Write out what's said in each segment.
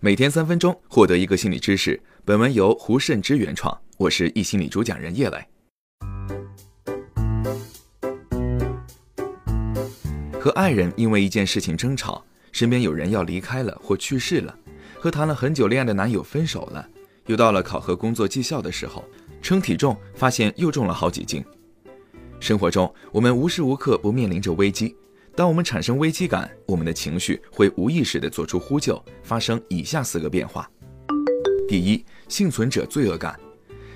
每天三分钟，获得一个心理知识。本文由胡慎之原创，我是易心理主讲人叶磊。和爱人因为一件事情争吵，身边有人要离开了或去世了，和谈了很久恋爱的男友分手了，又到了考核工作绩效的时候，称体重发现又重了好几斤。生活中，我们无时无刻不面临着危机。当我们产生危机感，我们的情绪会无意识地做出呼救，发生以下四个变化：第一，幸存者罪恶感。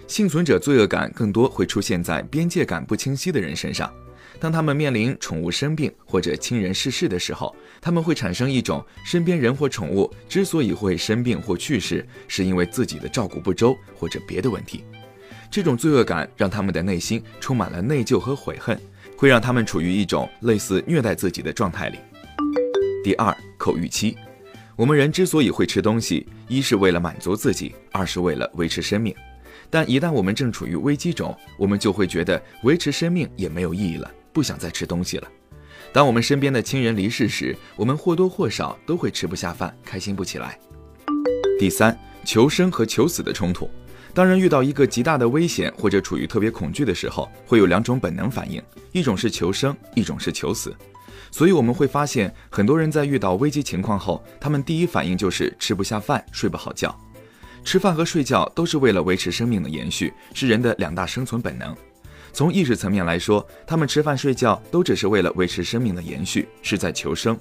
幸存者罪恶感更多会出现在边界感不清晰的人身上。当他们面临宠物生病或者亲人逝世的时候，他们会产生一种身边人或宠物之所以会生病或去世，是因为自己的照顾不周或者别的问题。这种罪恶感让他们的内心充满了内疚和悔恨，会让他们处于一种类似虐待自己的状态里。第二，口欲期。我们人之所以会吃东西，一是为了满足自己，二是为了维持生命。但一旦我们正处于危机中，我们就会觉得维持生命也没有意义了，不想再吃东西了。当我们身边的亲人离世时，我们或多或少都会吃不下饭，开心不起来。第三，求生和求死的冲突。当人遇到一个极大的危险或者处于特别恐惧的时候，会有两种本能反应，一种是求生，一种是求死。所以我们会发现，很多人在遇到危机情况后，他们第一反应就是吃不下饭，睡不好觉。吃饭和睡觉都是为了维持生命的延续，是人的两大生存本能。从意识层面来说，他们吃饭睡觉都只是为了维持生命的延续，是在求生。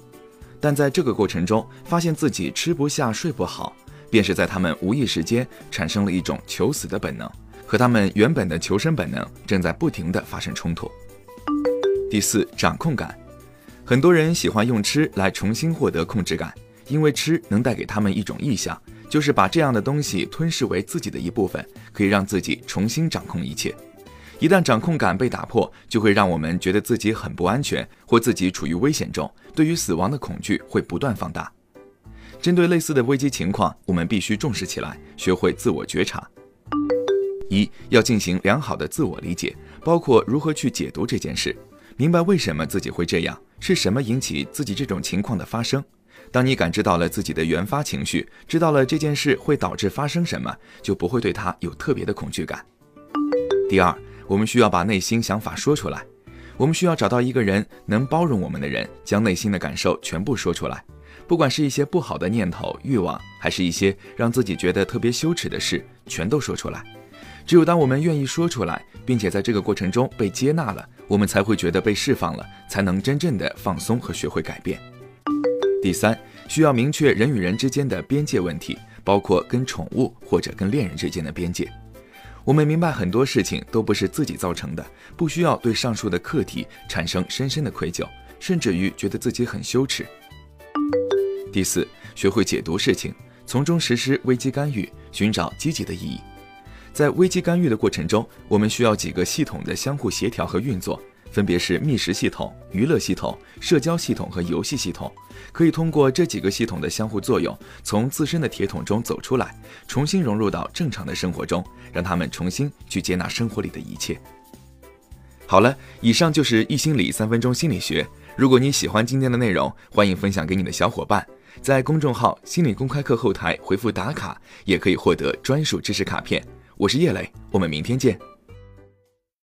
但在这个过程中，发现自己吃不下、睡不好。便是在他们无意识间产生了一种求死的本能，和他们原本的求生本能正在不停地发生冲突。第四，掌控感，很多人喜欢用吃来重新获得控制感，因为吃能带给他们一种意向，就是把这样的东西吞噬为自己的一部分，可以让自己重新掌控一切。一旦掌控感被打破，就会让我们觉得自己很不安全，或自己处于危险中，对于死亡的恐惧会不断放大。针对类似的危机情况，我们必须重视起来，学会自我觉察。一要进行良好的自我理解，包括如何去解读这件事，明白为什么自己会这样，是什么引起自己这种情况的发生。当你感知到了自己的原发情绪，知道了这件事会导致发生什么，就不会对它有特别的恐惧感。第二，我们需要把内心想法说出来，我们需要找到一个人能包容我们的人，将内心的感受全部说出来。不管是一些不好的念头、欲望，还是一些让自己觉得特别羞耻的事，全都说出来。只有当我们愿意说出来，并且在这个过程中被接纳了，我们才会觉得被释放了，才能真正的放松和学会改变。第三，需要明确人与人之间的边界问题，包括跟宠物或者跟恋人之间的边界。我们明白很多事情都不是自己造成的，不需要对上述的课题产生深深的愧疚，甚至于觉得自己很羞耻。第四，学会解读事情，从中实施危机干预，寻找积极的意义。在危机干预的过程中，我们需要几个系统的相互协调和运作，分别是觅食系统、娱乐系统、社交系统和游戏系统。可以通过这几个系统的相互作用，从自身的铁桶中走出来，重新融入到正常的生活中，让他们重新去接纳生活里的一切。好了，以上就是易心理三分钟心理学。如果你喜欢今天的内容，欢迎分享给你的小伙伴。在公众号“心理公开课”后台回复“打卡”，也可以获得专属知识卡片。我是叶磊，我们明天见。